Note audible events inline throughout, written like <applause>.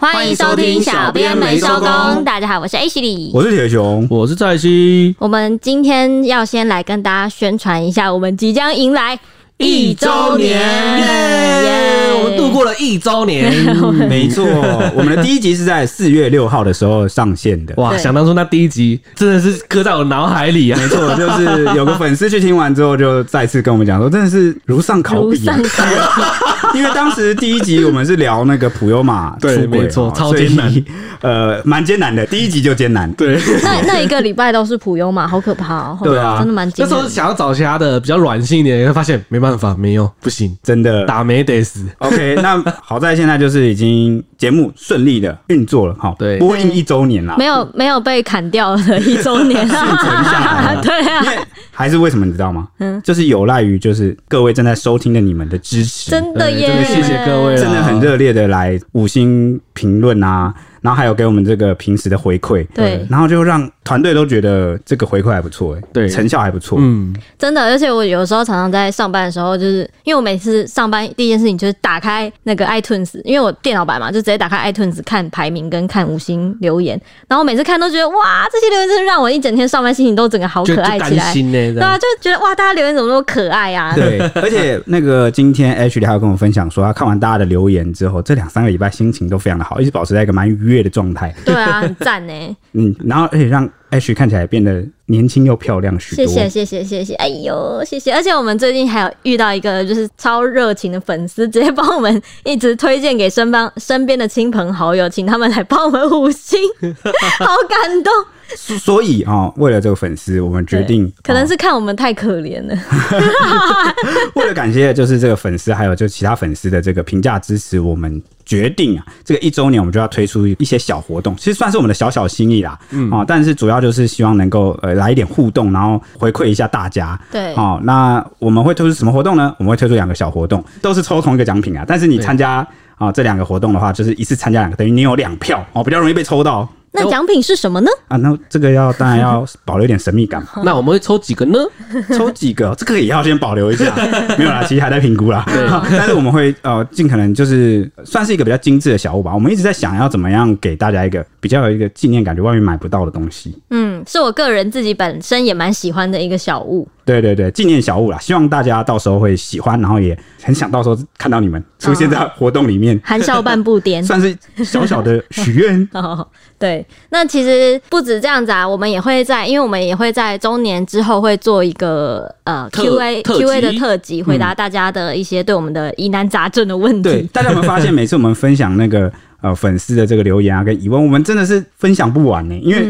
欢迎收听小编没收工。大家好，我是 H 里，我是铁雄，我是蔡西。我们今天要先来跟大家宣传一下，我们即将迎来。一周年，耶！度过了一周年，<laughs> 没错。我们的第一集是在四月六号的时候上线的。哇，想当初那第一集真的是刻在我脑海里啊！没错，就是有个粉丝去听完之后，就再次跟我们讲说，真的是如上考比啊！<laughs> 因为当时第一集我们是聊那个普悠玛出轨，没错，超艰难，<laughs> 呃，蛮艰难的。第一集就艰难，对。那那一个礼拜都是普悠玛，好可怕哦！对啊，真的蛮艰难。那时候想要找其他的比较软性一点，会发现没办法。办法没有，不行，真的打没得死。OK，那好在现在就是已经节目顺利的运作了，哈，对，播映一周年啦，没有没有被砍掉的一周年，<laughs> 幸存下来，<laughs> 对啊，因为还是为什么你知道吗？嗯，就是有赖于就是各位正在收听的你们的支持，真的耶，真的谢谢各位，真的很热烈的来五星评论啊。然后还有给我们这个平时的回馈，对，然后就让团队都觉得这个回馈还不错，哎，对，成效还不错，嗯，真的。而且我有时候常常在上班的时候，就是因为我每次上班第一件事情就是打开那个 iTunes，因为我电脑版嘛，就直接打开 iTunes 看排名跟看五星留言。然后每次看都觉得哇，这些留言真的让我一整天上班心情都整个好可爱起来，对啊，就觉得哇，大家留言怎么那么可爱啊？对，<laughs> 而且那个今天 H 里还有跟我分享说，他看完大家的留言之后，这两三个礼拜心情都非常的好，一直保持在一个蛮愉悦的状态。对啊，很赞呢。嗯，然后而且让 H 看起来变得年轻又漂亮许多。谢谢谢谢谢谢，哎呦谢谢！而且我们最近还有遇到一个就是超热情的粉丝，直接帮我们一直推荐给身帮身边的亲朋好友，请他们来帮我们五星，<laughs> 好感动。<laughs> 所以啊、哦，为了这个粉丝，我们决定可能是看我们太可怜了。<laughs> 为了感谢就是这个粉丝，还有就其他粉丝的这个评价支持，我们决定啊，这个一周年我们就要推出一些小活动，其实算是我们的小小心意啦。嗯啊，但是主要就是希望能够呃来一点互动，然后回馈一下大家。对，哦，那我们会推出什么活动呢？我们会推出两个小活动，都是抽同一个奖品啊。但是你参加啊这两个活动的话，就是一次参加两个，等于你有两票哦，比较容易被抽到。那奖品是什么呢？啊，那这个要当然要 <laughs> 保留一点神秘感。那我们会抽几个呢？<laughs> 抽几个？这个也要先保留一下。<laughs> 没有啦，其实还在评估啦。对，但是我们会呃尽可能就是算是一个比较精致的小物吧。我们一直在想要怎么样给大家一个比较有一个纪念感觉，外面买不到的东西。嗯，是我个人自己本身也蛮喜欢的一个小物。对对对，纪念小物啦，希望大家到时候会喜欢，然后也很想到时候看到你们出现在活动里面，含笑半步颠，算是小小的许愿。<laughs> 哦，对，那其实。不止这样子啊，我们也会在，因为我们也会在周年之后会做一个呃 Q A Q A 的特辑，回答大家的一些对我们的疑难杂症的问题。对，大家有没有发现，每次我们分享那个呃粉丝的这个留言啊跟疑问，我们真的是分享不完呢？因为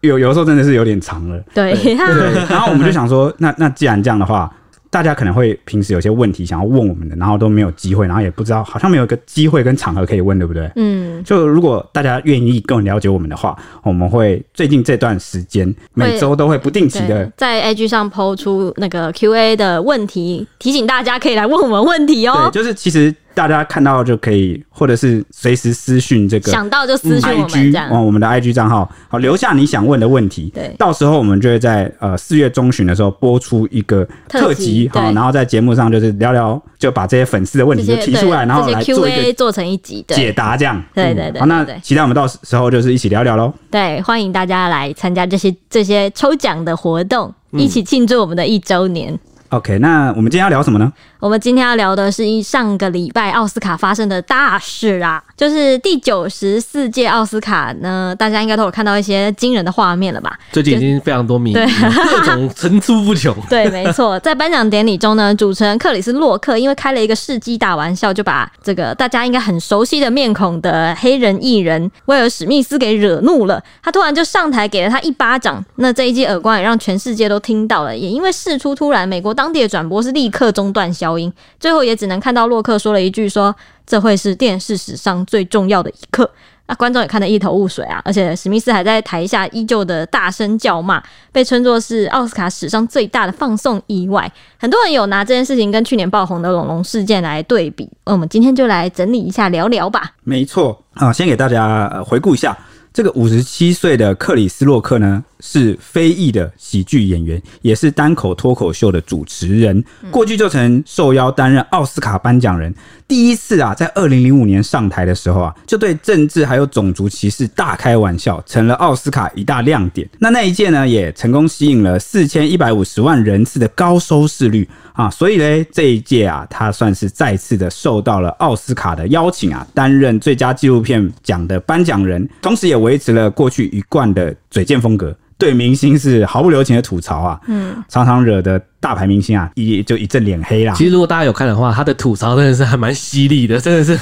有有时候真的是有点长了。对，对，<laughs> 然后我们就想说，那那既然这样的话。大家可能会平时有些问题想要问我们的，然后都没有机会，然后也不知道，好像没有一个机会跟场合可以问，对不对？嗯，就如果大家愿意更了解我们的话，我们会最近这段时间每周都会不定期的在 IG 上 po 出那个 QA 的问题，提醒大家可以来问我们问题哦。对，就是其实。大家看到就可以，或者是随时私讯这个，想到就私讯我们 IG 哦，我们的 IG 账号，好，留下你想问的问题。对，到时候我们就会在呃四月中旬的时候播出一个特辑，好，然后在节目上就是聊聊，就把这些粉丝的问题就提出来，然后来做一个做成一集解答，这样。对对对。好，那期待我们到时候就是一起聊聊喽。对，欢迎大家来参加这些这些抽奖的活动，一起庆祝我们的一周年。OK，那我们今天要聊什么呢？我们今天要聊的是一上个礼拜奥斯卡发生的大事啊，就是第九十四届奥斯卡呢，大家应该都有看到一些惊人的画面了吧？最近已经非常多名，对，<laughs> 各种层出不穷。<laughs> 对，没错，在颁奖典礼中呢，主持人克里斯洛克因为开了一个世纪大玩笑，就把这个大家应该很熟悉的面孔的黑人艺人威尔史密斯给惹怒了，他突然就上台给了他一巴掌，那这一记耳光也让全世界都听到了，也因为事出突然，美国。当地的转播是立刻中断消音，最后也只能看到洛克说了一句说：“这会是电视史上最重要的一刻。”那观众也看得一头雾水啊！而且史密斯还在台下依旧的大声叫骂，被称作是奥斯卡史上最大的放送意外。很多人有拿这件事情跟去年爆红的龙龙事件来对比，那我们今天就来整理一下聊聊吧。没错啊，先给大家回顾一下。这个五十七岁的克里斯洛克呢，是非裔的喜剧演员，也是单口脱口秀的主持人。过去就曾受邀担任奥斯卡颁奖人。第一次啊，在二零零五年上台的时候啊，就对政治还有种族歧视大开玩笑，成了奥斯卡一大亮点。那那一届呢，也成功吸引了四千一百五十万人次的高收视率啊。所以呢，这一届啊，他算是再次的受到了奥斯卡的邀请啊，担任最佳纪录片奖的颁奖人，同时也维持了过去一贯的嘴贱风格。对明星是毫不留情的吐槽啊，嗯，常常惹得大牌明星啊一就一阵脸黑啦。其实如果大家有看的话，他的吐槽真的是还蛮犀利的，<laughs> 真的是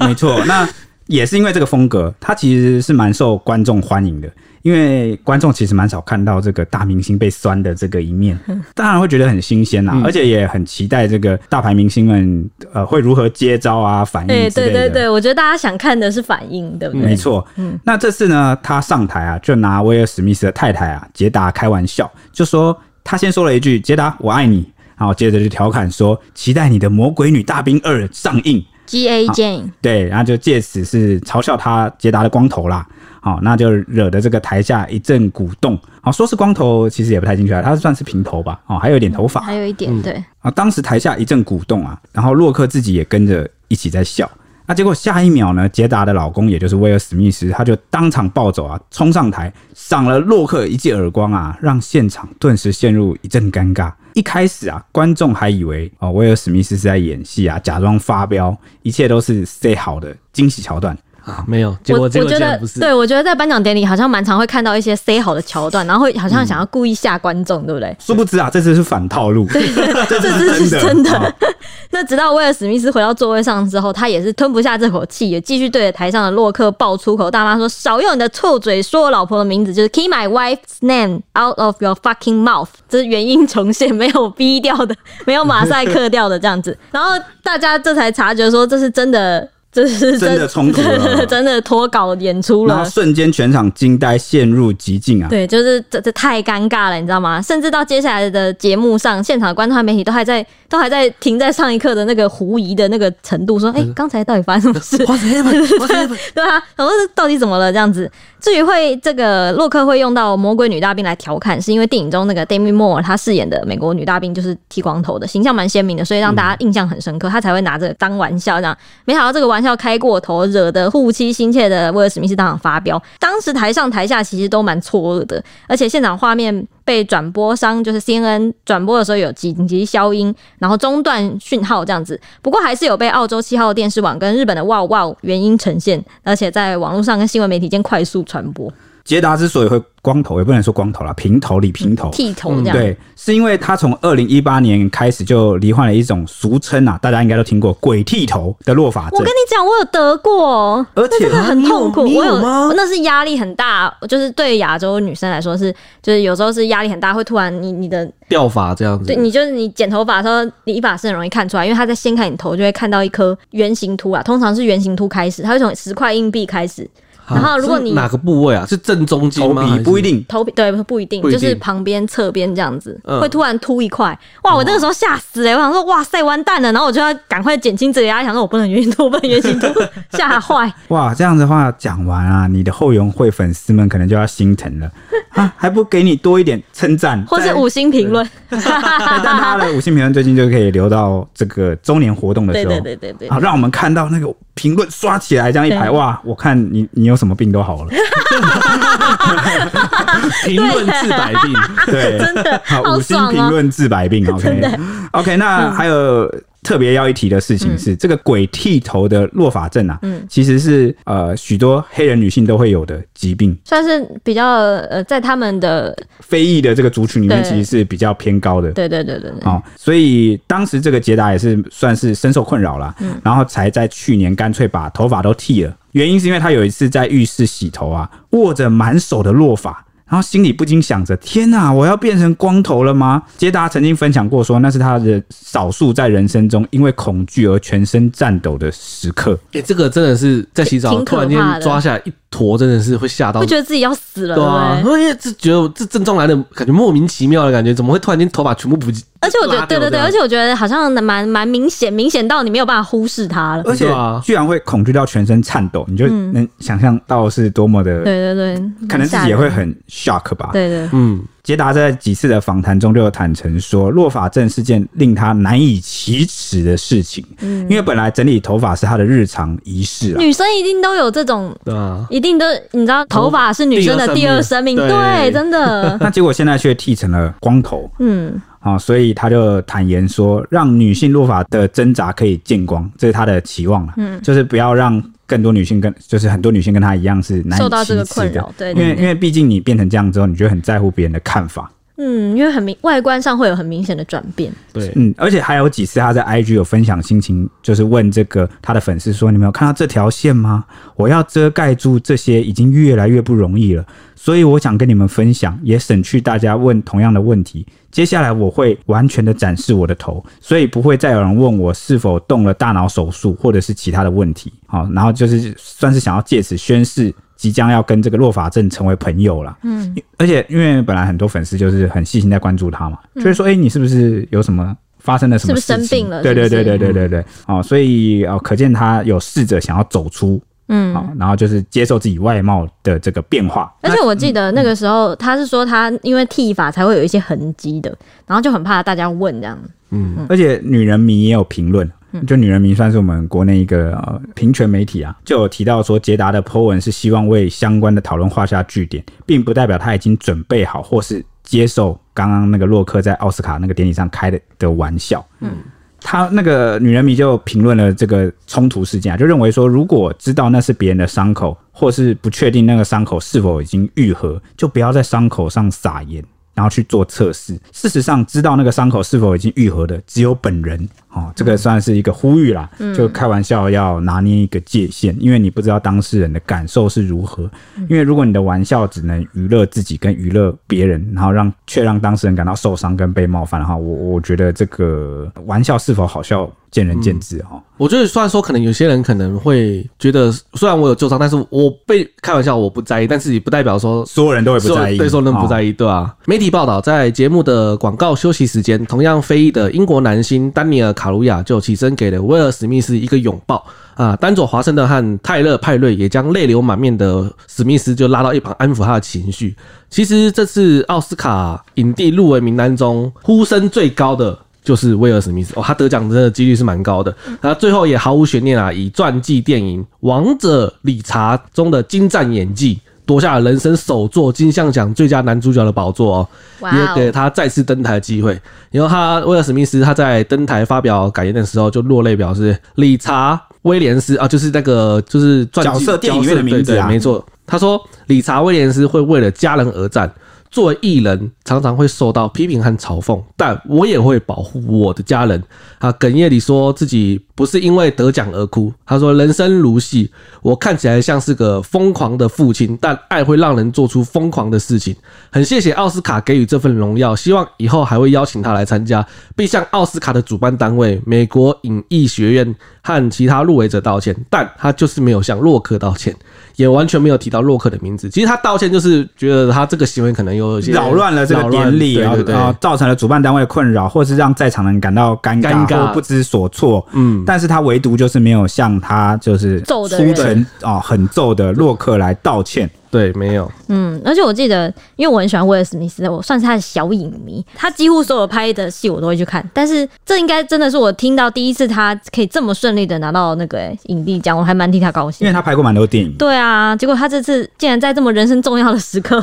没错。那也是因为这个风格，他其实是蛮受观众欢迎的。因为观众其实蛮少看到这个大明星被酸的这个一面，<laughs> 当然会觉得很新鲜啦，嗯、而且也很期待这个大牌明星们呃会如何接招啊反应之类的。对对对，我觉得大家想看的是反应，对不对？没错。嗯，那这次呢，他上台啊，就拿威尔史密斯的太太啊杰达开玩笑，就说他先说了一句“杰达，我爱你”，然后接着就调侃说：“期待你的《魔鬼女大兵二》上映。” G A Jane。对，然后就借此是嘲笑他杰达的光头啦。好，那就惹得这个台下一阵鼓动。好，说是光头，其实也不太精确，他算是平头吧。哦，还有一点头发，还有一点对。啊，当时台下一阵鼓动啊，然后洛克自己也跟着一起在笑。那结果下一秒呢，杰达的老公，也就是威尔史密斯，他就当场暴走啊，冲上台赏了洛克一记耳光啊，让现场顿时陷入一阵尴尬。一开始啊，观众还以为哦，威尔史密斯是在演戏啊，假装发飙，一切都是 say 好的惊喜桥段。啊，没有，结果我结果觉得不是。对，我觉得在颁奖典礼好像蛮常会看到一些塞好的桥段，然后会好像想要故意吓观众，嗯、对不对？殊不知啊，这次是反套路，对，<laughs> 这次是真的。<laughs> 那直到威尔史密斯回到座位上之后，他也是吞不下这口气，也继续对着台上的洛克爆粗口，大骂说：“少用你的臭嘴说我老婆的名字，就是 keep my wife's name out of your fucking mouth。”这是原音重现，没有逼掉的，<laughs> 没有马赛克掉的这样子。然后大家这才察觉说，这是真的。这是真，的冲突了，<laughs> 真的脱稿演出了，然后瞬间全场惊呆，陷入极境啊！对，就是这这太尴尬了，你知道吗？甚至到接下来的节目上，现场的观众和媒体都还在都还在停在上一刻的那个狐疑的那个程度，说：“哎、欸，刚才到底发生什么事？” <laughs> <laughs> 对啊，然后到底怎么了？这样子。至于会这个洛克会用到魔鬼女大兵来调侃，是因为电影中那个 Demi Moore 她饰演的美国女大兵就是剃光头的形象蛮鲜明的，所以让大家印象很深刻，她才会拿这个当玩笑这样。没想到这个玩笑要开过头，惹得护妻心切的威尔史密斯当场发飙。当时台上台下其实都蛮错愕的，而且现场画面被转播商就是 CNN 转播的时候有紧急消音，然后中断讯号这样子。不过还是有被澳洲七号电视网跟日本的 Wow Wow 原因呈现，而且在网络上跟新闻媒体间快速传播。杰达之所以会光头，也不能说光头啦，平头理平头，剃头这样。对，是因为他从二零一八年开始就罹患了一种俗称啊，大家应该都听过“鬼剃头”的落发症。我跟你讲，我有得过，而且很痛苦。我有，那是压力很大，就是对亚洲女生来说是，就是有时候是压力很大，会突然你你的掉发这样子。对，你就是你剪头发的时候，理发师很容易看出来，因为他在掀开你头就会看到一颗圆形秃啊，通常是圆形秃开始，他会从十块硬币开始。然后，如果你哪个部位啊？是正中间吗？头皮不一定，头皮对不一定，就是旁边、侧边这样子，会突然凸一块。哇！我那个时候吓死了，我想说哇塞，完蛋了！然后我就要赶快减轻这个压力，想说我不能圆形秃，<laughs> 我不能圆形秃，吓坏。哇！这样子的话讲完啊，你的后援会粉丝们可能就要心疼了啊！还不给你多一点称赞，或是五星评论？但他的五星评论最近就可以留到这个周年活动的时候，对对对对对，好让我们看到那个。评论刷起来，这样一排哇！我看你你有什么病都好了。<laughs> 评论治百病，对，<laughs> 真的好，五星评论治百病。<laughs> OK OK，那还有。特别要一提的事情是，嗯、这个鬼剃头的落发症啊，嗯，其实是呃许多黑人女性都会有的疾病，算是比较呃在他们的非裔的这个族群里面，其实是比较偏高的。对对对对对。哦，所以当时这个捷达也是算是深受困扰了，嗯，然后才在去年干脆把头发都剃了。原因是因为他有一次在浴室洗头啊，握着满手的落发。然后心里不禁想着：天哪，我要变成光头了吗？杰达曾经分享过说，那是他的少数在人生中因为恐惧而全身颤抖的时刻。哎、欸，这个真的是在洗澡突然间抓下来一坨，真的是会吓到，会觉得自己要死了。对啊，因为这觉得这症状来的感觉莫名其妙的感觉，怎么会突然间头发全部不见？而且我觉得，对对对，而且我觉得好像蛮蛮明显，明显到你没有办法忽视它了。而且居然会恐惧到全身颤抖，你就能想象到是多么的，对对对，可能自己也会很 shock 吧。对对，嗯。杰达在几次的访谈中就有坦诚说，落发症是件令他难以启齿的事情。嗯，因为本来整理头发是他的日常仪式，女生一定都有这种，对啊，一定都你知道，头发是女生的第二生命，对，对，真的。<laughs> 那结果现在却剃成了光头，嗯，啊，所以他就坦言说，让女性落发的挣扎可以见光，这是他的期望了，嗯，就是不要让。更多女性跟就是很多女性跟她一样是受到这个困扰，对，因为因为毕竟你变成这样之后，你就很在乎别人的看法，嗯，因为很明外观上会有很明显的转变，对，嗯，而且还有几次他在 IG 有分享心情，就是问这个他的粉丝说：“你没有看到这条线吗？我要遮盖住这些，已经越来越不容易了。”所以我想跟你们分享，也省去大家问同样的问题。接下来我会完全的展示我的头，所以不会再有人问我是否动了大脑手术或者是其他的问题。好，然后就是算是想要借此宣誓即将要跟这个洛法正成为朋友了。嗯，而且因为本来很多粉丝就是很细心在关注他嘛，就是说，哎，你是不是有什么发生了什么事情？是不是生病了？对对对对对对对。哦，所以哦，可见他有试着想要走出。嗯，好，然后就是接受自己外貌的这个变化。而且我记得那个时候，他是说他因为剃发才会有一些痕迹的，然后就很怕大家问这样。嗯，而且女人迷也有评论，就女人迷算是我们国内一个呃平权媒体啊，就有提到说捷达的 po 文是希望为相关的讨论画下句点，并不代表他已经准备好或是接受刚刚那个洛克在奥斯卡那个典礼上开的的玩笑。嗯。他那个女人迷就评论了这个冲突事件，就认为说，如果知道那是别人的伤口，或是不确定那个伤口是否已经愈合，就不要在伤口上撒盐。然后去做测试。事实上，知道那个伤口是否已经愈合的，只有本人。哦，这个算是一个呼吁啦，嗯、就开玩笑要拿捏一个界限，因为你不知道当事人的感受是如何。因为如果你的玩笑只能娱乐自己跟娱乐别人，然后让却让当事人感到受伤跟被冒犯的话，我我觉得这个玩笑是否好笑，见仁见智哈、嗯。我觉得虽然说可能有些人可能会觉得，虽然我有旧伤，但是我被开玩笑我不在意，但是也不代表说所有人都会不在意，对所有人不在意，对吧、啊？媒体报道在节目的广告休息时间，同样非裔的英国男星丹尼尔卡卡鲁亚就起身给了威尔史密斯一个拥抱啊，丹佐华盛顿和泰勒派瑞也将泪流满面的史密斯就拉到一旁安抚他的情绪。其实这次奥斯卡影帝入围名单中呼声最高的。就是威尔史密斯哦，他得奖真的几率是蛮高的。那最后也毫无悬念啊，以传记电影《王者理查》中的精湛演技，夺下了人生首座金像奖最佳男主角的宝座哦，也给他再次登台的机会。然后他威尔史密斯他在登台发表感言的时候就落泪，表示理查威廉斯啊，就是那个就是传记角色电影院的名字啊，没错。他说理查威廉斯会为了家人而战。作为艺人，常常会受到批评和嘲讽，但我也会保护我的家人。他哽咽里说自己不是因为得奖而哭。他说：“人生如戏，我看起来像是个疯狂的父亲，但爱会让人做出疯狂的事情。很谢谢奥斯卡给予这份荣耀，希望以后还会邀请他来参加，并向奥斯卡的主办单位美国影艺学院和其他入围者道歉。但他就是没有向洛克道歉。”也完全没有提到洛克的名字。其实他道歉就是觉得他这个行为可能有些扰乱了这个典礼，然后然后造成了主办单位困扰，或是让在场人感到尴尬或不知所措。嗯，但是他唯独就是没有向他就是出拳啊很揍的洛克来道歉。对，没有。嗯，而且我记得，因为我很喜欢威尔史密斯，我算是他的小影迷。他几乎所有拍的戏我都会去看。但是这应该真的是我听到第一次他可以这么顺利的拿到那个影帝奖，我还蛮替他高兴。因为他拍过蛮多电影。对啊，结果他这次竟然在这么人生重要的时刻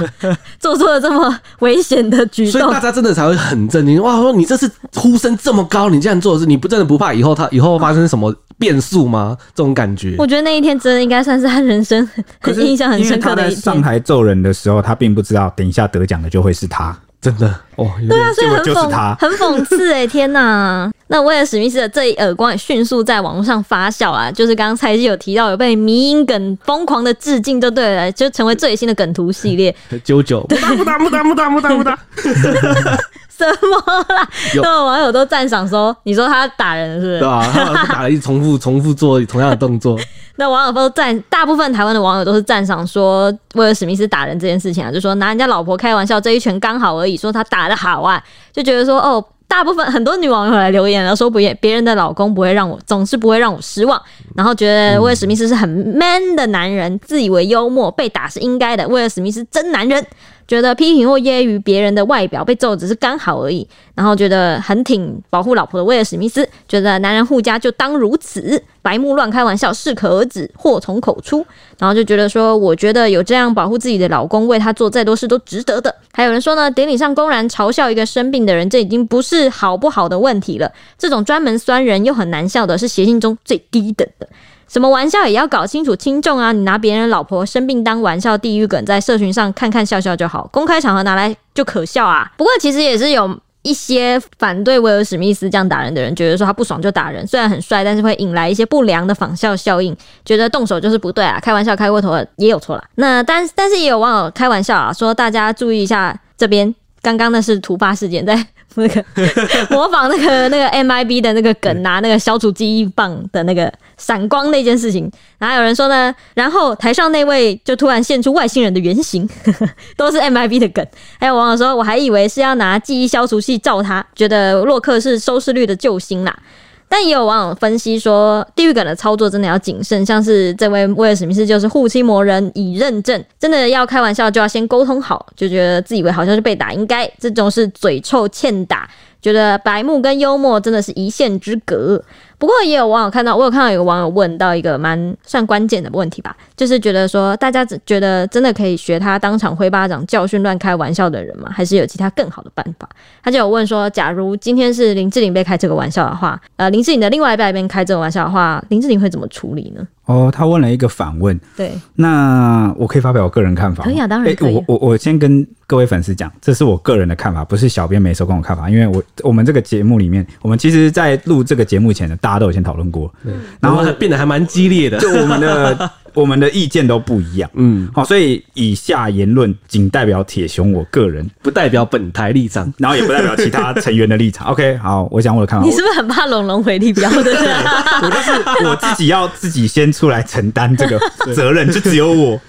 做出了这么危险的举动，所以大家真的才会很震惊。哇，说你这次呼声这么高，你这样做的是你不真的不怕以后他以后发生什么？变数吗？这种感觉，我觉得那一天真的应该算是他人生很印象很深刻的。上台揍人的时候，他并不知道等一下得奖的就会是他，真的哦。对啊，所以很讽很讽刺哎、欸，天哪！那威尔史密斯的这一耳光也迅速在网络上发酵啊，就是刚刚蔡记有提到有被迷因梗疯狂的致敬，就对了，就成为最新的梗图系列。九九，木哒木哒木哒木哒木哒木哒。<laughs> 什么啦？有网友都赞赏说：“你说他打人是不是？”对啊，他打了一重复 <laughs> 重复做同样的动作。那网友都赞，大部分台湾的网友都是赞赏说威尔史密斯打人这件事情啊，就说拿人家老婆开玩笑，这一拳刚好而已，说他打的好啊，就觉得说哦。大部分很多女网友来留言了，说不别人的老公不会让我，总是不会让我失望。然后觉得威尔史密斯是很 man 的男人，自以为幽默，被打是应该的。威尔史密斯真男人。觉得批评或揶揄别人的外表被揍只是刚好而已，然后觉得很挺保护老婆的威尔史密斯，觉得男人护家就当如此，白目乱开玩笑适可而止，祸从口出，然后就觉得说，我觉得有这样保护自己的老公，为他做再多事都值得的。还有人说呢，典礼上公然嘲笑一个生病的人，这已经不是好不好的问题了，这种专门酸人又很难笑的，是谐星中最低等的。什么玩笑也要搞清楚轻重啊！你拿别人老婆生病当玩笑，地狱梗，在社群上看看笑笑就好，公开场合拿来就可笑啊！不过其实也是有一些反对威尔史密斯这样打人的人，觉得说他不爽就打人，虽然很帅，但是会引来一些不良的仿效效应，觉得动手就是不对啊，开玩笑开过头了也有错啦。那但但是也有网友开玩笑啊，说大家注意一下这边，刚刚那是突发事件在。那个 <laughs> 模仿那个那个 MIB 的那个梗，拿那个消除记忆棒的那个闪光那件事情，然后有人说呢，然后台上那位就突然现出外星人的原型，<laughs> 都是 MIB 的梗。还有网友说，我还以为是要拿记忆消除器照他，觉得洛克是收视率的救星啦。但也有网友分析说，地狱梗的操作真的要谨慎，像是这位威尔史密斯就是护妻魔人已认证，真的要开玩笑就要先沟通好，就觉得自以为好像是被打应该，这种是嘴臭欠打，觉得白目跟幽默真的是一线之隔。不过也有网友看到，我有看到有个网友问到一个蛮算关键的问题吧，就是觉得说，大家只觉得真的可以学他当场挥巴掌教训乱开玩笑的人吗？还是有其他更好的办法？他就有问说，假如今天是林志玲被开这个玩笑的话，呃，林志玲的另外一半被开这个玩笑的话，林志玲会怎么处理呢？哦，他问了一个反问。对，那我可以发表我个人看法。可以啊，当然可以。欸、我我我先跟各位粉丝讲，这是我个人的看法，不是小编没收跟我看法。因为我我们这个节目里面，我们其实，在录这个节目前呢，大家都有先讨论过，嗯，然后变得还蛮激烈的，就我们的。我们的意见都不一样，嗯，好，所以以下言论仅代表铁雄我个人，不代表本台立场，然后也不代表其他成员的立场。OK，好，我讲我的看法。你是不是很怕龙龙回力镖的？我就是我自己要自己先出来承担这个责任，就只有我。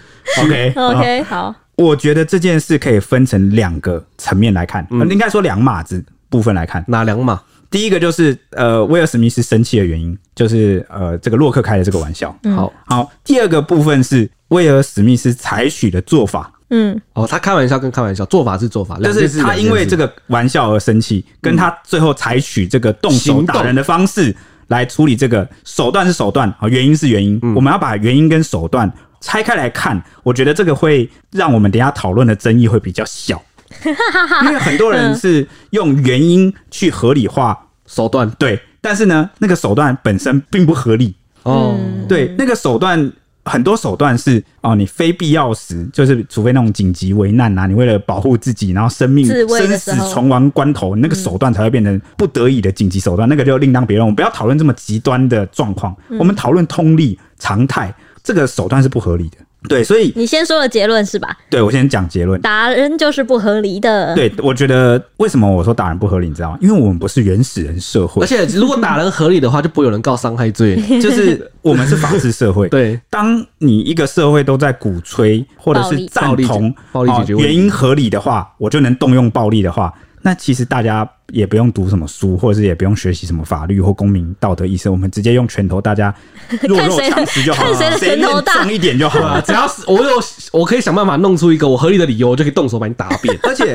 OK，OK，<laughs> okay? okay, 好。我觉得这件事可以分成两个层面来看，嗯、应该说两码子部分来看，哪两码？第一个就是呃，威尔史密斯生气的原因，就是呃，这个洛克开的这个玩笑。嗯、好好，第二个部分是威尔史密斯采取的做法。嗯，哦，他开玩笑跟开玩笑，做法是做法，就是他因为这个玩笑而生气，跟他最后采取这个动手打人的方式来处理这个手段是手段啊，原因是原因。嗯、我们要把原因跟手段拆开来看，我觉得这个会让我们等一下讨论的争议会比较小。<laughs> 因为很多人是用原因去合理化手段，对，但是呢，那个手段本身并不合理哦。对，那个手段很多手段是哦，你非必要时，就是除非那种紧急危难啊，你为了保护自己，然后生命生死存亡关头，那个手段才会变成不得已的紧急手段，那个就另当别论。我们不要讨论这么极端的状况，我们讨论通例常态，这个手段是不合理的。对，所以你先说了结论是吧？对，我先讲结论。打人就是不合理的。对，我觉得为什么我说打人不合理，你知道吗？因为我们不是原始人社会，而且如果打人合理的话，就不会有人告伤害罪。<laughs> 就是我们是法治社会。对，当你一个社会都在鼓吹或者是赞同暴力解决原因合理的话，我就能动用暴力的话。那其实大家也不用读什么书，或者是也不用学习什么法律或公民道德意识，我们直接用拳头，大家 <laughs> 弱肉强食就好了，谁拳头大一点就好了。只要是我有，我可以想办法弄出一个我合理的理由，我就可以动手把你打扁。<laughs> 而且，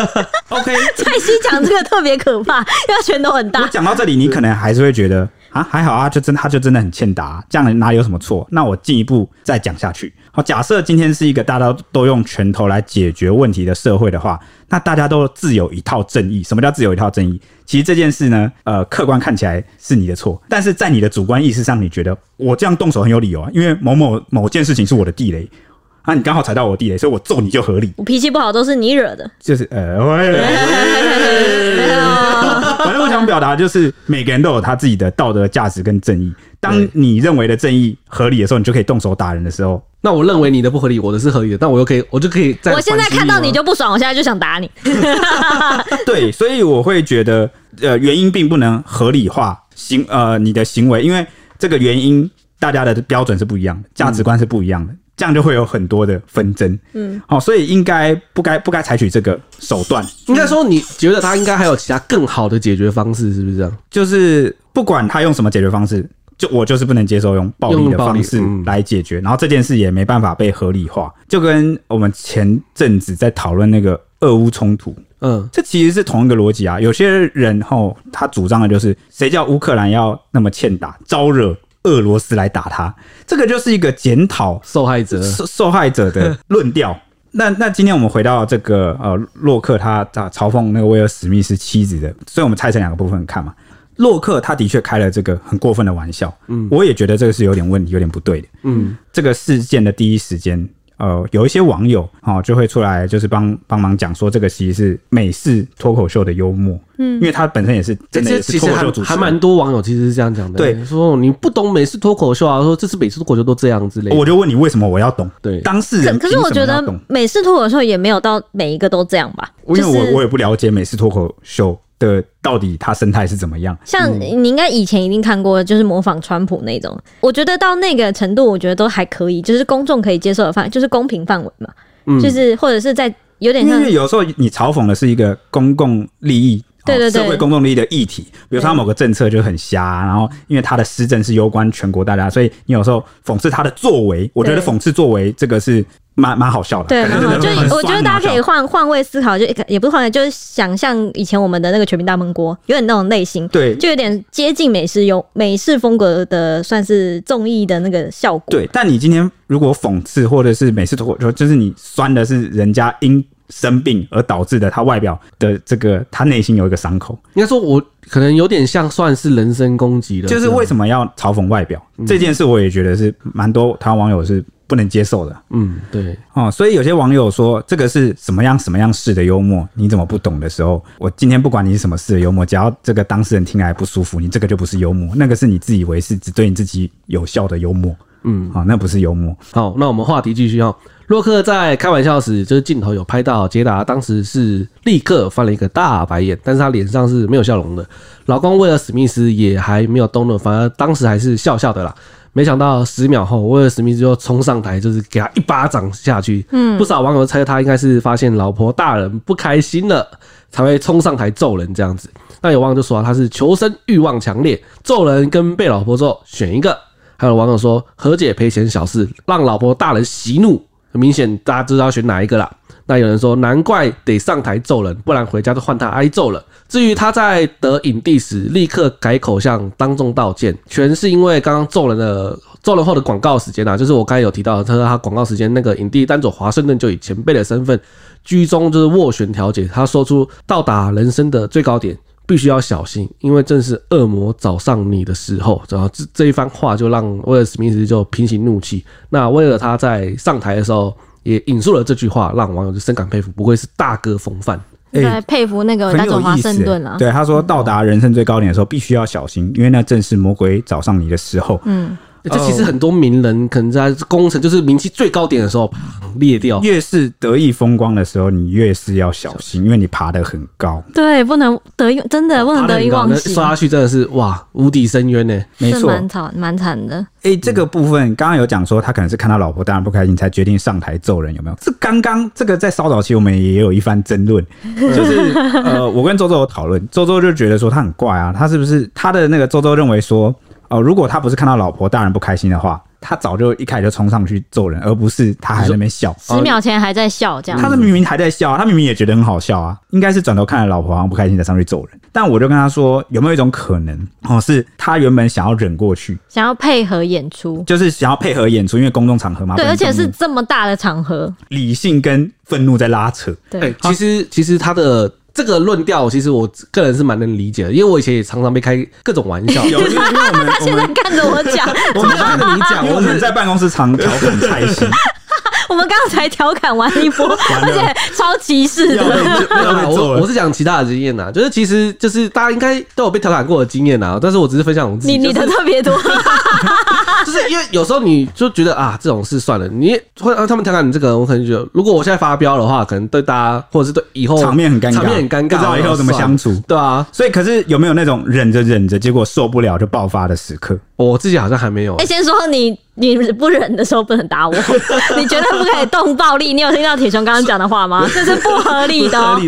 <laughs> OK，蔡西讲这个特别可怕，因为拳头很大。我讲到这里，你可能还是会觉得。啊，还好啊，就真他就真的很欠打，这样哪里有什么错？那我进一步再讲下去。好，假设今天是一个大家都用拳头来解决问题的社会的话，那大家都自有一套正义。什么叫自有有一套正义？其实这件事呢，呃，客观看起来是你的错，但是在你的主观意识上，你觉得我这样动手很有理由啊，因为某某某件事情是我的地雷啊，你刚好踩到我地雷，所以我揍你就合理。我脾气不好都是你惹的，就是呃。反正我想表达就是，每个人都有他自己的道德价值跟正义。当你认为的正义合理的时候，你就可以动手打人的时候，那我认为你的不合理，我的是合理的，但我又可以，我就可以在。我现在看到你就不爽，我现在就想打你。<laughs> 对，所以我会觉得，呃，原因并不能合理化行呃你的行为，因为这个原因大家的标准是不一样的，价值观是不一样的。这样就会有很多的纷争。嗯，好，所以应该不该不该采取这个手段。应该说，你觉得他应该还有其他更好的解决方式，是不是这样？就是不管他用什么解决方式，就我就是不能接受用暴力的方式来解决，然后这件事也没办法被合理化。就跟我们前阵子在讨论那个俄乌冲突。嗯，这其实是同一个逻辑啊。有些人吼，他主张的就是谁叫乌克兰要那么欠打，招惹俄罗斯来打他，这个就是一个检讨受害者受受害者的论调。那那今天我们回到这个呃，洛克他嘲讽那个威尔史密斯妻子的，所以我们拆成两个部分看嘛。洛克他的确开了这个很过分的玩笑，嗯，我也觉得这个是有点问题，有点不对的，嗯，这个事件的第一时间。呃，有一些网友哦，就会出来就是帮帮忙讲说，这个其实是美式脱口秀的幽默，嗯，因为他本身也是真的是脱口秀主持人，还蛮多网友其实是这样讲的，对，说你不懂美式脱口秀啊，说这是美式脱口秀都这样之类的，我就问你为什么我要懂？对，当事人可是我觉得美式脱口秀也没有到每一个都这样吧，因为我我也不了解美式脱口秀。的到底它生态是怎么样？像你应该以前一定看过，就是模仿川普那种。嗯、我觉得到那个程度，我觉得都还可以，就是公众可以接受的范，就是公平范围嘛。嗯，就是或者是在有点像，因为有时候你嘲讽的是一个公共利益，对对对，社会公共利益的议题，比如说他某个政策就很瞎，然后因为他的施政是攸关全国大家，所以你有时候讽刺他的作为，我觉得讽刺作为这个是。蛮蛮好笑的，对，蛮好。就我觉得大家可以换换位思考，就也不是换位，就是想象以前我们的那个全民大闷锅，有点那种类型，对，就有点接近美式有美式风格的，算是综艺的那个效果。对，但你今天如果讽刺或者是美式脱口秀，就是你酸的是人家因生病而导致的，他外表的这个他内心有一个伤口。应该说，我可能有点像算是人身攻击了，就是为什么要嘲讽外表、嗯、这件事，我也觉得是蛮多台湾网友是。不能接受的，嗯，对，哦，所以有些网友说这个是什么样什么样式的幽默，你怎么不懂的时候，我今天不管你是什么式的幽默，只要这个当事人听来不舒服，你这个就不是幽默，那个是你自以为是只对你自己有效的幽默，嗯，好、哦，那不是幽默。好，那我们话题继续哦。洛克在开玩笑时，就是镜头有拍到杰达，当时是立刻翻了一个大白眼，但是他脸上是没有笑容的。老公为了史密斯也还没有动怒，反而当时还是笑笑的啦。没想到十秒后，威尔史密斯就冲上台，就是给他一巴掌下去。嗯，不少网友猜他应该是发现老婆大人不开心了，才会冲上台揍人这样子。那有网友就说他是求生欲望强烈，揍人跟被老婆揍选一个。还有网友说和解赔钱小事，让老婆大人息怒，很明显大家知道选哪一个啦。那有人说难怪得上台揍人，不然回家就换他挨揍了。至于他在得影帝时立刻改口向当众道歉，全是因为刚刚揍人的揍人后的广告时间啊，就是我刚才有提到，他说他广告时间那个影帝丹佐华盛顿就以前辈的身份居中就是斡旋调解，他说出到达人生的最高点必须要小心，因为正是恶魔找上你的时候。然后这这一番话就让威尔史密斯就平息怒气。那威尔他在上台的时候也引述了这句话，让网友就深感佩服，不愧是大哥风范。对佩服那个大总华盛顿啊，对他说，到达人生最高点的时候，必须要小心，因为那正是魔鬼找上你的时候。嗯。这其实很多名人可能在工程就是名气最高点的时候裂掉，越是得意风光的时候，你越是要小心，因为你爬得很高。对，不能得意，真的不能得意忘形。刷下去真的是哇，无底深渊呢。没错，蛮惨，蛮惨的。哎、欸，这个部分刚刚有讲说，他可能是看到老婆当然不开心，才决定上台揍人，有没有？这刚刚这个在稍早期我们也有一番争论，就是呃，我跟周周有讨论，周周就觉得说他很怪啊，他是不是他的那个周周认为说。哦，如果他不是看到老婆大人不开心的话，他早就一开始就冲上去揍人，而不是他还在那边笑，十秒前还在笑这样。他是明明还在笑，他明明也觉得很好笑啊，应该是转头看了老婆好像不开心才上去揍人。但我就跟他说，有没有一种可能，哦，是他原本想要忍过去，想要配合演出，就是想要配合演出，因为公众场合嘛，对，而且是这么大的场合，理性跟愤怒在拉扯。对，欸、其实其实他的。这个论调其实我个人是蛮能理解的，因为我以前也常常被开各种玩笑。有，因为我们他现在看着我讲，我们看着你讲，我们在办公室常调侃蔡心。<laughs> 我们刚才调侃完一波，<laughs> 而且超歧视的。我我是讲其他的经验呐，就是其实就是大家应该都有被调侃过的经验呐，但是我只是分享我自己。你你的特别多，<laughs> 就是因为有时候你就觉得啊，这种事算了，你会让他们调侃你这个，我可能觉得，如果我现在发飙的话，可能对大家或者是对以后场面很尴尬，场面很尴尬，不知道以后怎么相处，对啊。所以可是有没有那种忍着忍着，结果受不了就爆发的时刻？我自己好像还没有。哎，先说你。你不忍的时候不能打我，<laughs> 你绝对不可以动暴力。你有听到铁雄刚刚讲的话吗？这是不合理的哦。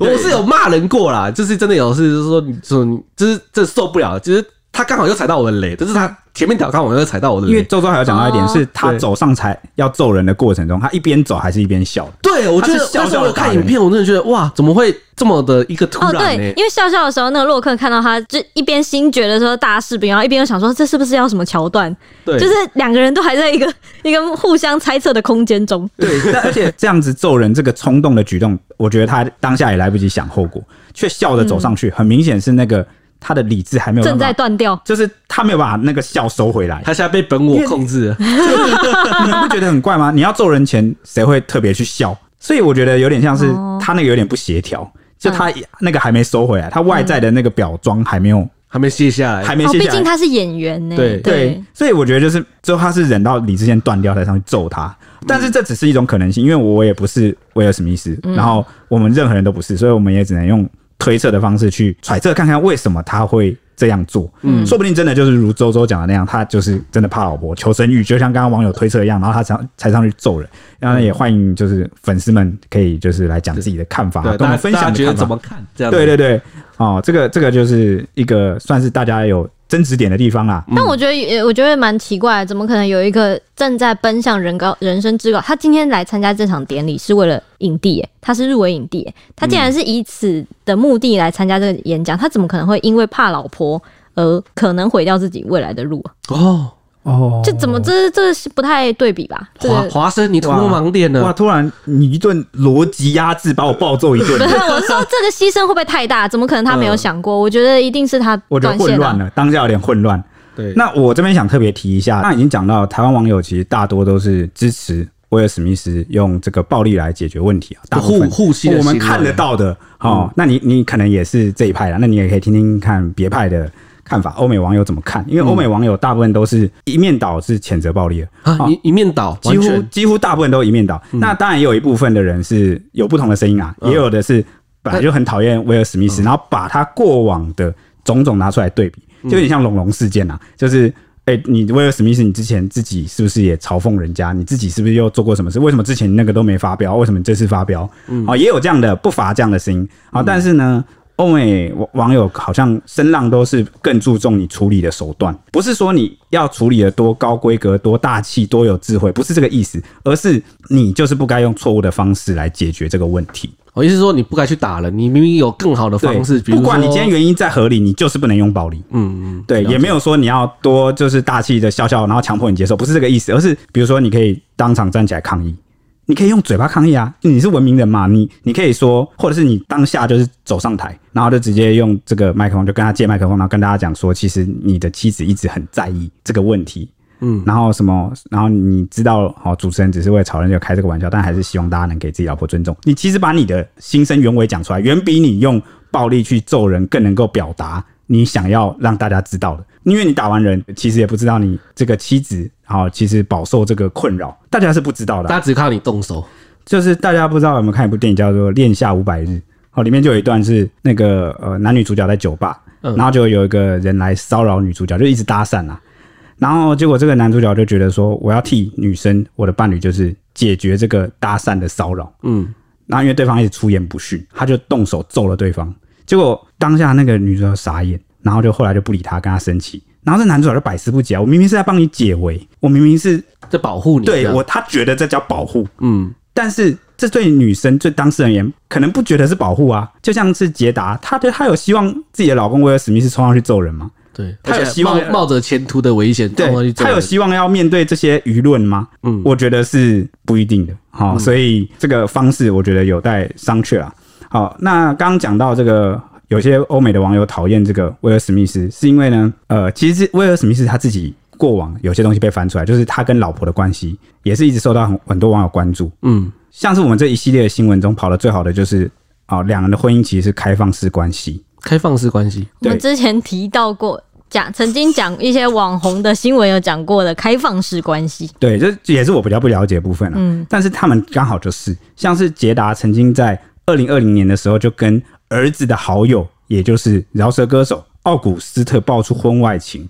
我是有骂人过啦，就是真的有事，就是说你说你就是这受不了，就是。他刚好又踩到我的雷，就是他前面挑看我又踩到我的雷。因为周周还有讲到一点，是他走上台要揍人的过程中，他一边走还是一边笑。对，我觉得当时我看影片，我真的觉得哇，怎么会这么的一个突然呢？哦，对，因为笑笑的时候，那个洛克看到他就一边心觉得说大士兵，然后一边又想说这是不是要什么桥段？对，就是两个人都还在一个 <laughs> 一个互相猜测的空间中。对，而且这样子揍人这个冲动的举动，我觉得他当下也来不及想后果，却笑着走上去，很明显是那个。他的理智还没有正在断掉，就是他没有把那个笑收回来，他现在被本我控制了。<laughs> 你不觉得很怪吗？你要揍人前，谁会特别去笑？所以我觉得有点像是他那个有点不协调，就他那个还没收回来，他外在的那个表装还没有，还没卸下来，还没卸下来。毕竟他是演员呢。对对，所以我觉得就是最后他是忍到理智线断掉才上去揍他，但是这只是一种可能性，因为我也不是威尔史密斯，然后我们任何人都不是，所以我们也只能用。推测的方式去揣测看看为什么他会这样做，嗯，说不定真的就是如周周讲的那样，他就是真的怕老婆求生欲，就像刚刚网友推测一样，然后他才才上去揍人。然后也欢迎就是粉丝们可以就是来讲自己的看法，跟我们分享觉得怎么看？这样对对对，哦，这个这个就是一个算是大家有。争执点的地方啦，但我觉得也我觉得蛮奇怪，怎么可能有一个正在奔向人高人生之高，他今天来参加这场典礼是为了影帝，哎，他是入围影帝，他竟然是以此的目的来参加这个演讲，他怎么可能会因为怕老婆而可能毁掉自己未来的路啊？哦。哦，这怎么这这是不太对比吧？华华生，你突然盲点了哇！哇，突然你一顿逻辑压制，把我暴揍一顿。不是，我说这个牺牲会不会太大？怎么可能他没有想过？我觉得一定是他，我觉得混乱了，当下有点混乱。对，那我这边想特别提一下，那已经讲到台湾网友其实大多都是支持威尔史密斯用这个暴力来解决问题啊，大部分护护我们看得到的哦。那你你可能也是这一派的，那你也可以听听看别派的。看法，欧美网友怎么看？因为欧美网友大部分都是一面倒，是谴责暴力的啊，一一面倒，几乎几乎大部分都一面倒。那当然也有一部分的人是有不同的声音啊，也有的是本来就很讨厌威尔史密斯，然后把他过往的种种拿出来对比，就有点像龙龙事件啊，就是哎，你威尔史密斯，你之前自己是不是也嘲讽人家？你自己是不是又做过什么事？为什么之前那个都没发飙？为什么这次发飙？啊，也有这样的不乏这样的声音啊，但是呢。欧美网友好像声浪都是更注重你处理的手段，不是说你要处理的多高规格、多大气、多有智慧，不是这个意思，而是你就是不该用错误的方式来解决这个问题。我意思是说，你不该去打人，你明明有更好的方式，比如，不管你今天原因再合理，你就是不能用暴力。嗯嗯，对，也没有说你要多就是大气的笑笑，然后强迫你接受，不是这个意思，而是比如说你可以当场站起来抗议。你可以用嘴巴抗议啊，你是文明人嘛？你你可以说，或者是你当下就是走上台，然后就直接用这个麦克风，就跟他借麦克风，然后跟大家讲说，其实你的妻子一直很在意这个问题，嗯，然后什么，然后你知道，哦，主持人只是为了吵人就开这个玩笑，但还是希望大家能给自己老婆尊重。你其实把你的心声原委讲出来，远比你用暴力去揍人更能够表达你想要让大家知道的。因为你打完人，其实也不知道你这个妻子，好，其实饱受这个困扰，大家是不知道的，大家只靠你动手。就是大家不知道有没有看一部电影叫做《恋下五百日》，好，里面就有一段是那个呃男女主角在酒吧，然后就有一个人来骚扰女主角，就一直搭讪啊，然后结果这个男主角就觉得说，我要替女生，我的伴侣就是解决这个搭讪的骚扰，嗯，然后因为对方一直出言不逊，他就动手揍了对方，结果当下那个女主角傻眼。然后就后来就不理他，跟他生气。然后这男主角就百思不解啊，我明明是在帮你解围，我明明是在保护你。对我，他觉得这叫保护。嗯，但是这对女生、对当事人而言，可能不觉得是保护啊。就像是捷达，他对他有希望自己的老公威尔史密斯冲上去揍人吗？对，他有希望冒着前途的危险，对，他有希望要面对这些舆论吗？嗯，我觉得是不一定的。好，所以这个方式我觉得有待商榷啊。好，那刚刚讲到这个。有些欧美的网友讨厌这个威尔史密斯，是因为呢，呃，其实威尔史密斯他自己过往有些东西被翻出来，就是他跟老婆的关系也是一直受到很很多网友关注。嗯，像是我们这一系列的新闻中跑得最好的就是啊，两人的婚姻其实是开放式关系，开放式关系。我们之前提到过，讲曾经讲一些网红的新闻有讲过的开放式关系。对，这也是我比较不了解的部分了。嗯，但是他们刚好就是，像是捷达曾经在二零二零年的时候就跟。儿子的好友，也就是饶舌歌手奥古斯特爆出婚外情，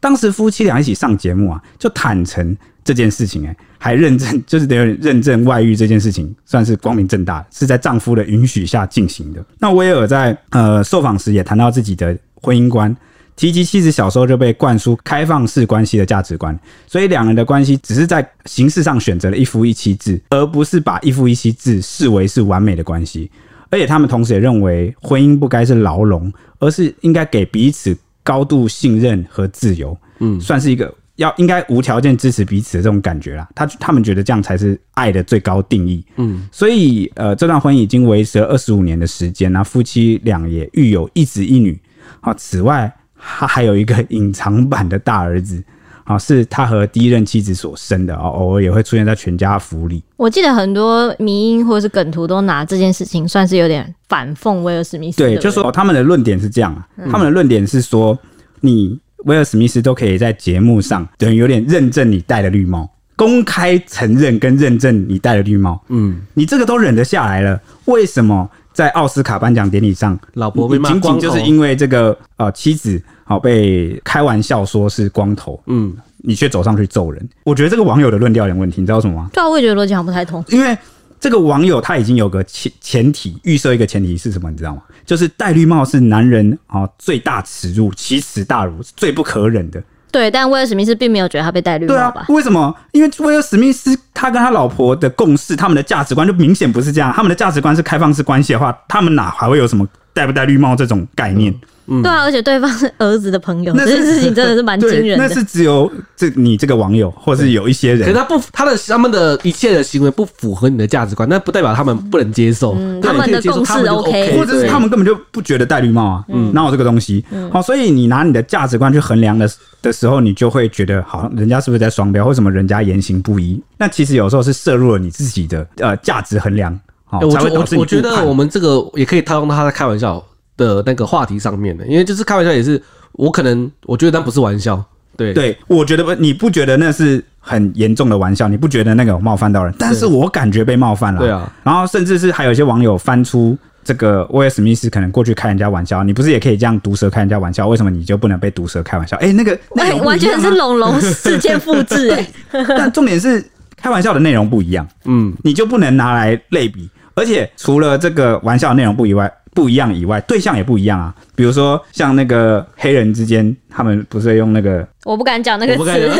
当时夫妻俩一起上节目啊，就坦诚这件事情、欸，哎，还认证，就是等于认证外遇这件事情，算是光明正大，是在丈夫的允许下进行的。那威尔在呃受访时也谈到自己的婚姻观。提及妻子小时候就被灌输开放式关系的价值观，所以两人的关系只是在形式上选择了一夫一妻制，而不是把一夫一妻制视为是完美的关系。而且他们同时也认为，婚姻不该是牢笼，而是应该给彼此高度信任和自由。嗯，算是一个要应该无条件支持彼此的这种感觉啦。他他们觉得这样才是爱的最高定义。嗯，所以呃，这段婚姻已经维持了二十五年的时间，那夫妻俩也育有一子一女。好，此外。他还有一个隐藏版的大儿子，啊，是他和第一任妻子所生的，偶尔也会出现在全家福里。我记得很多迷因或者是梗图都拿这件事情算是有点反讽威尔史密斯。对，就说他们的论点是这样啊，他们的论点是说，你威尔史密斯都可以在节目上等于有点认证你戴了绿帽，公开承认跟认证你戴了绿帽。嗯，你这个都忍得下来了，为什么？在奥斯卡颁奖典礼上，老婆被骂光头，仅仅就是因为这个呃妻子好被开玩笑说是光头，嗯，你却走上去揍人。我觉得这个网友的论调有点问题，你知道什么吗？对啊，我也觉得逻辑好不太通。因为这个网友他已经有个前前提预设一个前提是什么，你知道吗？就是戴绿帽是男人啊最大耻辱，奇耻大辱，是最不可忍的。对，但威尔史密斯并没有觉得他被戴绿帽吧？对啊，为什么？因为威尔史密斯他跟他老婆的共识，他们的价值观就明显不是这样。他们的价值观是开放式关系的话，他们哪还会有什么戴不戴绿帽这种概念？嗯嗯、对啊，而且对方是儿子的朋友，这件事情真的是蛮惊人的。那是只有这你这个网友，或是有一些人，可是他不，他的他们的一切的行为不符合你的价值观，那不代表他们不能接受。嗯、他们的共识 OK，或者是他们根本就不觉得戴绿帽啊，嗯，哪有这个东西？嗯、好，所以你拿你的价值观去衡量的的时候，你就会觉得，好，人家是不是在双标？为什么人家言行不一？那其实有时候是摄入了你自己的呃价值衡量。好，我我我觉得我们这个也可以套用到他在开玩笑的那个话题上面的，因为就是开玩笑也是，我可能我觉得那不是玩笑，对。对，我觉得不，你不觉得那是很严重的玩笑，你不觉得那个有冒犯到人，但是我感觉被冒犯了，对啊，然后甚至是还有一些网友翻出这个威尔史密斯可能过去开人家玩笑，你不是也可以这样毒舌开人家玩笑，为什么你就不能被毒舌开玩笑？哎、欸，那个内容、啊、完全是龙龙事件复制，<laughs> 哎，但重点是开玩笑的内容不一样，嗯，你就不能拿来类比，而且除了这个玩笑内容不以外。不一样以外，对象也不一样啊。比如说，像那个黑人之间，他们不是用那个……我不敢讲那个词。N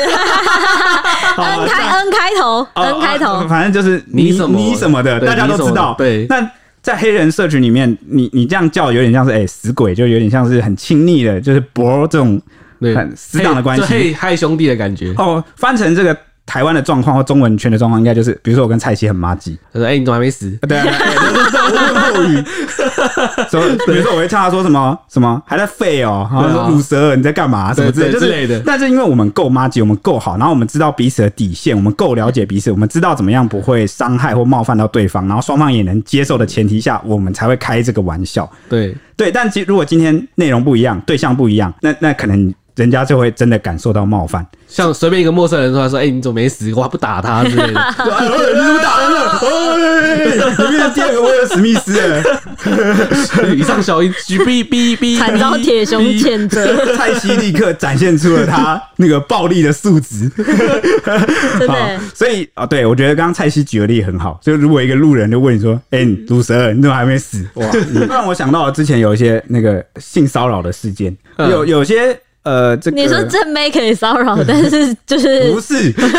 <laughs> 开 N 开头，N 开头，反正就是你什么你什么的，大家都知道。对。那在黑人社群里面，你你这样叫，有点像是哎死鬼，就有点像是很亲昵的，就是 bro 这种很死党的关系，嘿嗨兄弟的感觉。哦，翻成这个。台湾的状况或中文圈的状况，应该就是，比如说我跟蔡奇很麻吉，他说：“哎、欸，你怎么还没死？”对啊，<laughs> 后语。说，比如说我会唱他说什么什么还在废哦、喔，然后说鲁蛇你在干嘛什么之类，就是、之类的。但是因为我们够麻吉，我们够好，然后我们知道彼此的底线，我们够了解彼此，我们知道怎么样不会伤害或冒犯到对方，然后双方也能接受的前提下，我们才会开这个玩笑。对对，但其如果今天内容不一样，对象不一样，那那可能。人家就会真的感受到冒犯，像随便一个陌生人说：“说，哎，你怎么没死？我还不打他之类的。<laughs> ”你怎么打人了？里面第二个威尔史密斯，以上小一举哔哔哔，惨遭铁熊谴责。蔡西立刻展现出了他那个暴力的素质，<laughs> 真的。所以啊，对我觉得刚刚蔡西举的例很好。就如果一个路人就问你说：“哎，鲁蛇，你怎么还没死？”哇，让我想到了之前有一些那个性骚扰的事件，有有些。呃，这个你说正妹可以骚扰，但是就是不是，就是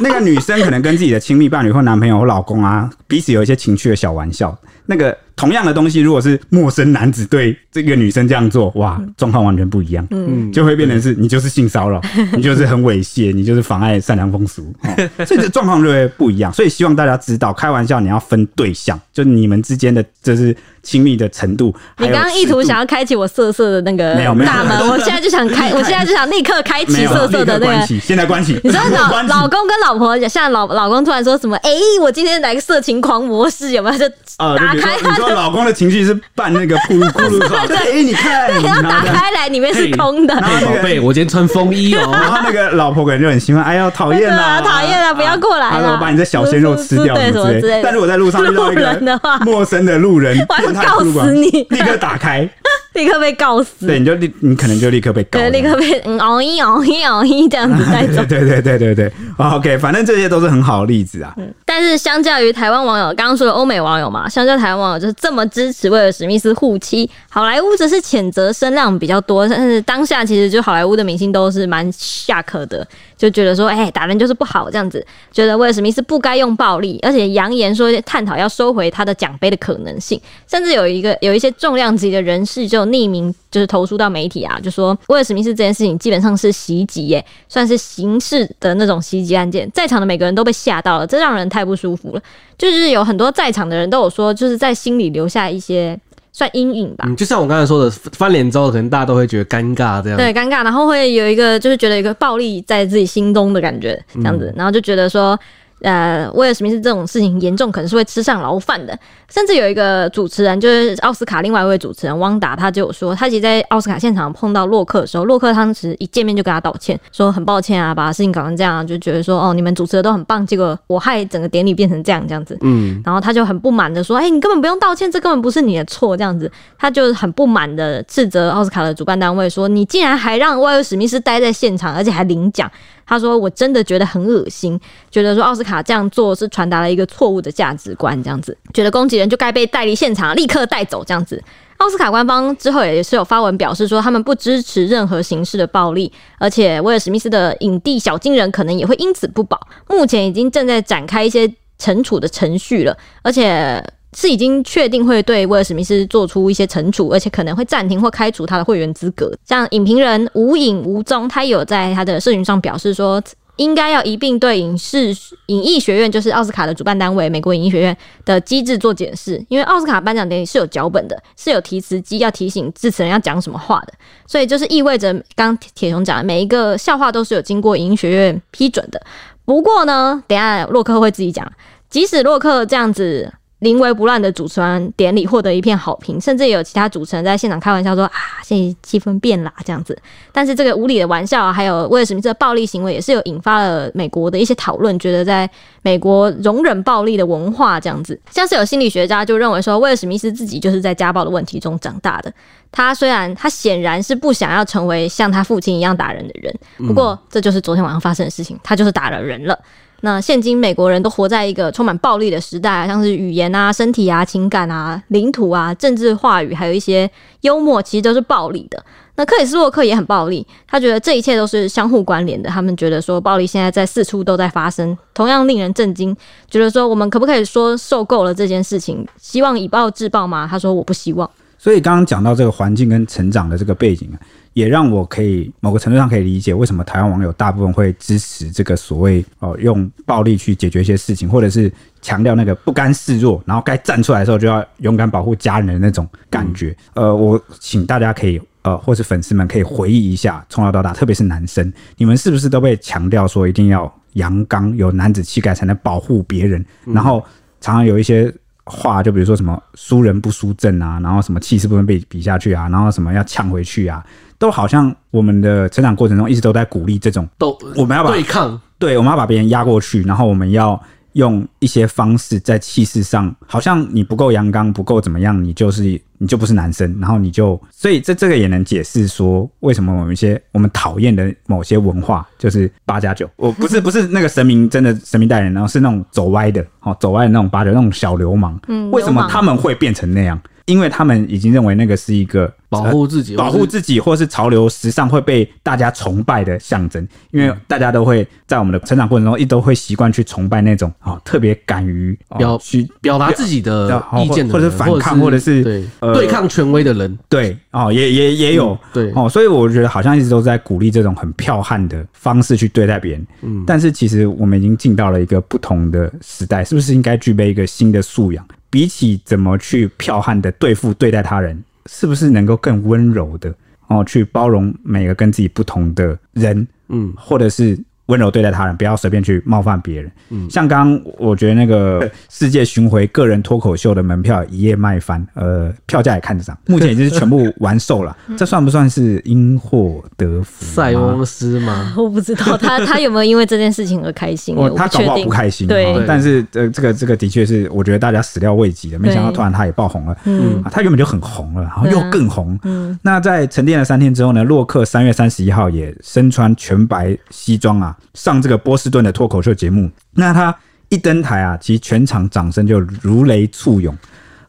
那个女生可能跟自己的亲密伴侣或男朋友或老公啊，彼此有一些情趣的小玩笑，那个。同样的东西，如果是陌生男子对这个女生这样做，哇，状况完全不一样，嗯，就会变成是你就是性骚扰，<laughs> 你就是很猥亵，你就是妨碍善良风俗，哦，所以这状况就会不一样。所以希望大家知道，开玩笑你要分对象，就你们之间的就是亲密的程度。你刚刚意图想要开启我色色的那个大门，<laughs> 我现在就想开，<laughs> 我现在就想立刻开启色色的那个。现在关系。你说老老公跟老婆，像老老公突然说什么？哎，我今天来个色情狂模式，有没有？就打开他。老公的情绪是扮那个咕噜咕噜状，<laughs> 哎，你看，对，然后打开来里面是空的。宝贝，我今天穿风衣哦。然后那个老婆可能就很喜欢，哎呀，讨厌啦，讨厌啦，不要过来了，我把你的小鲜肉吃掉什么之类。但如果在路上遇到一个 <laughs> 陌生的路人，我要告死你，<laughs> 立刻打开。<laughs> 立刻被告死。对，你就立，你可能就立刻被告。对，立刻被嗯熬一熬一熬一这样子带走。<laughs> 对对对对对 OK，反正这些都是很好的例子啊。嗯，但是相较于台湾网友，刚刚说的欧美网友嘛，相较台湾网友就是这么支持威尔史密斯护妻，好莱坞则是谴责声量比较多。但是当下其实就好莱坞的明星都是蛮下课的，就觉得说，哎、打人就是不好这样子，觉得威尔史密斯不该用暴力，而且扬言说探讨要收回他的奖杯的可能性，甚至有一个有一些重量级的人士就匿名就是投诉到媒体啊，就说威尔史密斯这件事情基本上是袭击耶，算是刑事的那种袭击案件，在场的每个人都被吓到了，这让人太不舒服了。就是有很多在场的人都有说，就是在心里留下一些算阴影吧。嗯，就像我刚才说的，翻脸之后可能大家都会觉得尴尬这样。对，尴尬，然后会有一个就是觉得一个暴力在自己心中的感觉这样子，然后就觉得说。呃，威尔史密斯这种事情严重，可能是会吃上牢饭的。甚至有一个主持人，就是奥斯卡另外一位主持人汪达，他就有说，他其实在奥斯卡现场碰到洛克的时候，洛克当时一见面就跟他道歉，说很抱歉啊，把事情搞成这样，就觉得说，哦，你们主持的都很棒，结果我害整个典礼变成这样这样子。嗯，然后他就很不满的说，哎、欸，你根本不用道歉，这根本不是你的错，这样子，他就很不满的斥责奥斯卡的主办单位说，你竟然还让威尔史密斯待在现场，而且还领奖。他说：“我真的觉得很恶心，觉得说奥斯卡这样做是传达了一个错误的价值观，这样子，觉得攻击人就该被带离现场，立刻带走，这样子。奥斯卡官方之后也是有发文表示说，他们不支持任何形式的暴力，而且威尔史密斯的影帝小金人可能也会因此不保。目前已经正在展开一些惩处的程序了，而且。”是已经确定会对威尔史密斯做出一些惩处，而且可能会暂停或开除他的会员资格。像影评人无影无踪，他有在他的社群上表示说，应该要一并对影视影艺学院，就是奥斯卡的主办单位美国影艺学院的机制做检视。因为奥斯卡颁奖典礼是有脚本的，是有提词机要提醒致辞人要讲什么话的，所以就是意味着刚铁雄讲的每一个笑话都是有经过影艺学院批准的。不过呢，等下洛克会自己讲，即使洛克这样子。临危不乱的主持完典礼，获得一片好评，甚至也有其他主持人在现场开玩笑说：“啊，现在气氛变了这样子。”但是这个无理的玩笑啊，还有威尔史密斯的暴力行为，也是有引发了美国的一些讨论，觉得在美国容忍暴力的文化这样子。像是有心理学家就认为说，威尔史密斯自己就是在家暴的问题中长大的。他虽然他显然是不想要成为像他父亲一样打人的人，不过这就是昨天晚上发生的事情，他就是打了人了。那现今美国人都活在一个充满暴力的时代啊，像是语言啊、身体啊、情感啊、领土啊、政治话语，还有一些幽默，其实都是暴力的。那克里斯洛克也很暴力，他觉得这一切都是相互关联的。他们觉得说暴力现在在四处都在发生，同样令人震惊。觉得说我们可不可以说受够了这件事情？希望以暴制暴吗？他说我不希望。所以刚刚讲到这个环境跟成长的这个背景。也让我可以某个程度上可以理解为什么台湾网友大部分会支持这个所谓哦用暴力去解决一些事情，或者是强调那个不甘示弱，然后该站出来的时候就要勇敢保护家人的那种感觉。呃，我请大家可以呃，或是粉丝们可以回忆一下，从小到大，特别是男生，你们是不是都被强调说一定要阳刚、有男子气概才能保护别人？然后常常有一些。话就比如说什么输人不输阵啊，然后什么气势不能被比下去啊，然后什么要呛回去啊，都好像我们的成长过程中一直都在鼓励这种，都我们要把对抗，对，我们要把别人压过去，然后我们要。用一些方式在气势上，好像你不够阳刚，不够怎么样，你就是你就不是男生，然后你就，所以这这个也能解释说，为什么我们一些我们讨厌的某些文化，就是八加九，<laughs> 我不是不是那个神明真的神明代言，然后是那种走歪的，哦，走歪的那种八九那种小流氓，嗯，为什么他们会变成那样？因为他们已经认为那个是一个保护自己、保护自己，或是潮流时尚会被大家崇拜的象征。因为大家都会在我们的成长过程中，一都会习惯去崇拜那种啊，特别敢于表去表达自己的意见的，或者是反抗，或者是对对抗权威的人。对哦，也也也有对哦，所以我觉得好像一直都在鼓励这种很剽悍的方式去对待别人。嗯，但是其实我们已经进到了一个不同的时代，是不是应该具备一个新的素养？比起怎么去剽悍的对付对待他人，是不是能够更温柔的哦，去包容每个跟自己不同的人，嗯，或者是温柔对待他人，不要随便去冒犯别人。嗯，像刚刚我觉得那个世界巡回个人脱口秀的门票一夜卖翻，呃，票价也看得上，目前已经是全部完售了。<laughs> 这算不算是因祸得福？塞翁失马？我不知道他 <laughs> 他有没有因为这件事情而开心？他搞不好不开心。对，但是呃，这个这个的确是我觉得大家始料未及的，没想到突然他也爆红了。嗯，他原本就很红了，然后又更红。嗯，那在沉淀了三天之后呢，洛克三月三十一号也身穿全白西装啊。上这个波士顿的脱口秀节目，那他一登台啊，其实全场掌声就如雷簇涌，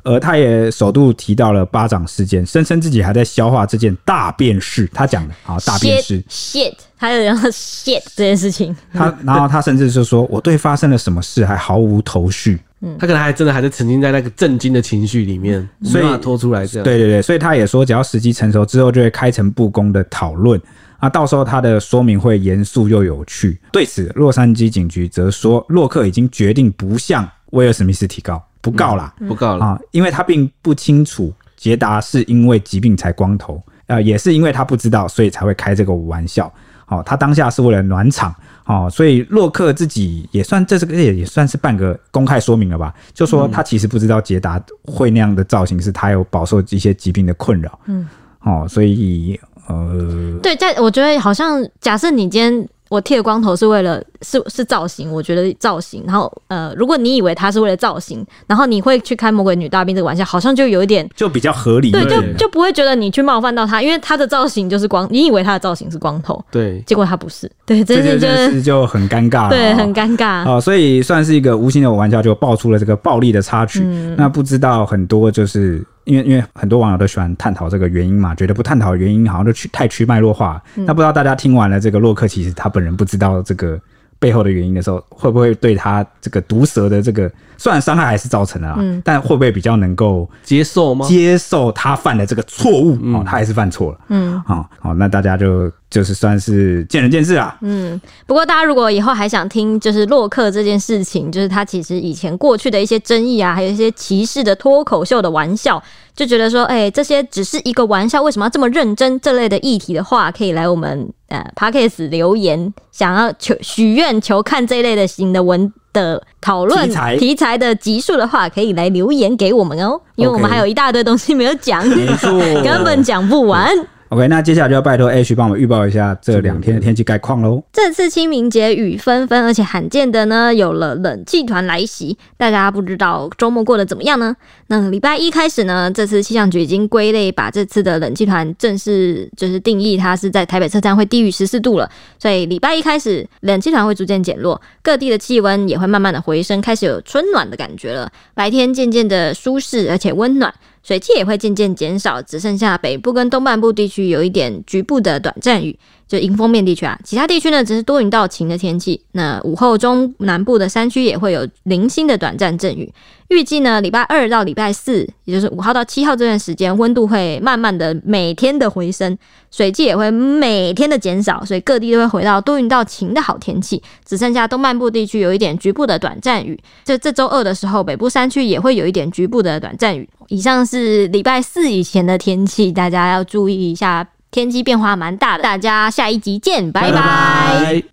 而他也首度提到了巴掌事件，声称自己还在消化这件大变事。他讲的啊，大变事 shit，他有人说 shit 这件事情。他然后他甚至就说，我对发生了什么事还毫无头绪。嗯，他可能还真的还是沉浸在那个震惊的情绪里面，所以拖出来这样。对对对，所以他也说，只要时机成熟之后，就会开诚布公的讨论。啊，到时候他的说明会严肃又有趣。对此，洛杉矶警局则说，洛克已经决定不向威尔史密斯提告，不告啦，嗯、不告了啊，因为他并不清楚杰达是因为疾病才光头，啊，也是因为他不知道，所以才会开这个玩笑。哦，他当下是为了暖场，哦，所以洛克自己也算这是个也也算是半个公开说明了吧，就说他其实不知道捷达会那样的造型，是他有饱受一些疾病的困扰。嗯，哦，所以。呃，对，在我觉得好像，假设你今天我剃了光头是为了是是造型，我觉得造型，然后呃，如果你以为他是为了造型，然后你会去开魔鬼女大兵这个玩笑，好像就有一点就比较合理，对，就就不会觉得你去冒犯到他，因为他的造型就是光，你以为他的造型是光头，对，结果他不是，对，这件事就很尴尬，对，很尴尬哦，所以算是一个无形的玩笑，就爆出了这个暴力的插曲，嗯、那不知道很多就是。因为因为很多网友都喜欢探讨这个原因嘛，觉得不探讨原因好像就去太去脉络化。嗯、那不知道大家听完了这个洛克，其实他本人不知道这个背后的原因的时候，会不会对他这个毒舌的这个虽然伤害还是造成了，嗯、但会不会比较能够接受吗？接受他犯的这个错误，嗯、哦，他还是犯错了。嗯，好，好，那大家就。就是算是见仁见智啊。嗯，不过大家如果以后还想听，就是洛克这件事情，就是他其实以前过去的一些争议啊，还有一些歧视的脱口秀的玩笑，就觉得说，哎、欸，这些只是一个玩笑，为什么要这么认真？这类的议题的话，可以来我们呃 p a c k e s 留言，想要求许愿求看这一类的新的文的讨论题材。的集数的话，可以来留言给我们哦，因为我们还有一大堆东西没有讲，<laughs> 根本讲不完。嗯 OK，那接下来就要拜托 H 帮我们预报一下这两天的天气概况喽。这次清明节雨纷纷，而且罕见的呢，有了冷气团来袭。大家不知道周末过得怎么样呢？那礼拜一开始呢，这次气象局已经归类，把这次的冷气团正式就是定义，它是在台北车站会低于十四度了。所以礼拜一开始，冷气团会逐渐减弱，各地的气温也会慢慢的回升，开始有春暖的感觉了。白天渐渐的舒适，而且温暖。水汽也会渐渐减少，只剩下北部跟东半部地区有一点局部的短暂雨。就迎风面地区啊，其他地区呢只是多云到晴的天气。那午后中南部的山区也会有零星的短暂阵雨。预计呢，礼拜二到礼拜四，也就是五号到七号这段时间，温度会慢慢的每天的回升，水汽也会每天的减少，所以各地都会回到多云到晴的好天气。只剩下东半部地区有一点局部的短暂雨。就这周二的时候，北部山区也会有一点局部的短暂雨。以上是礼拜四以前的天气，大家要注意一下。天气变化蛮大的，大家下一集见，拜拜。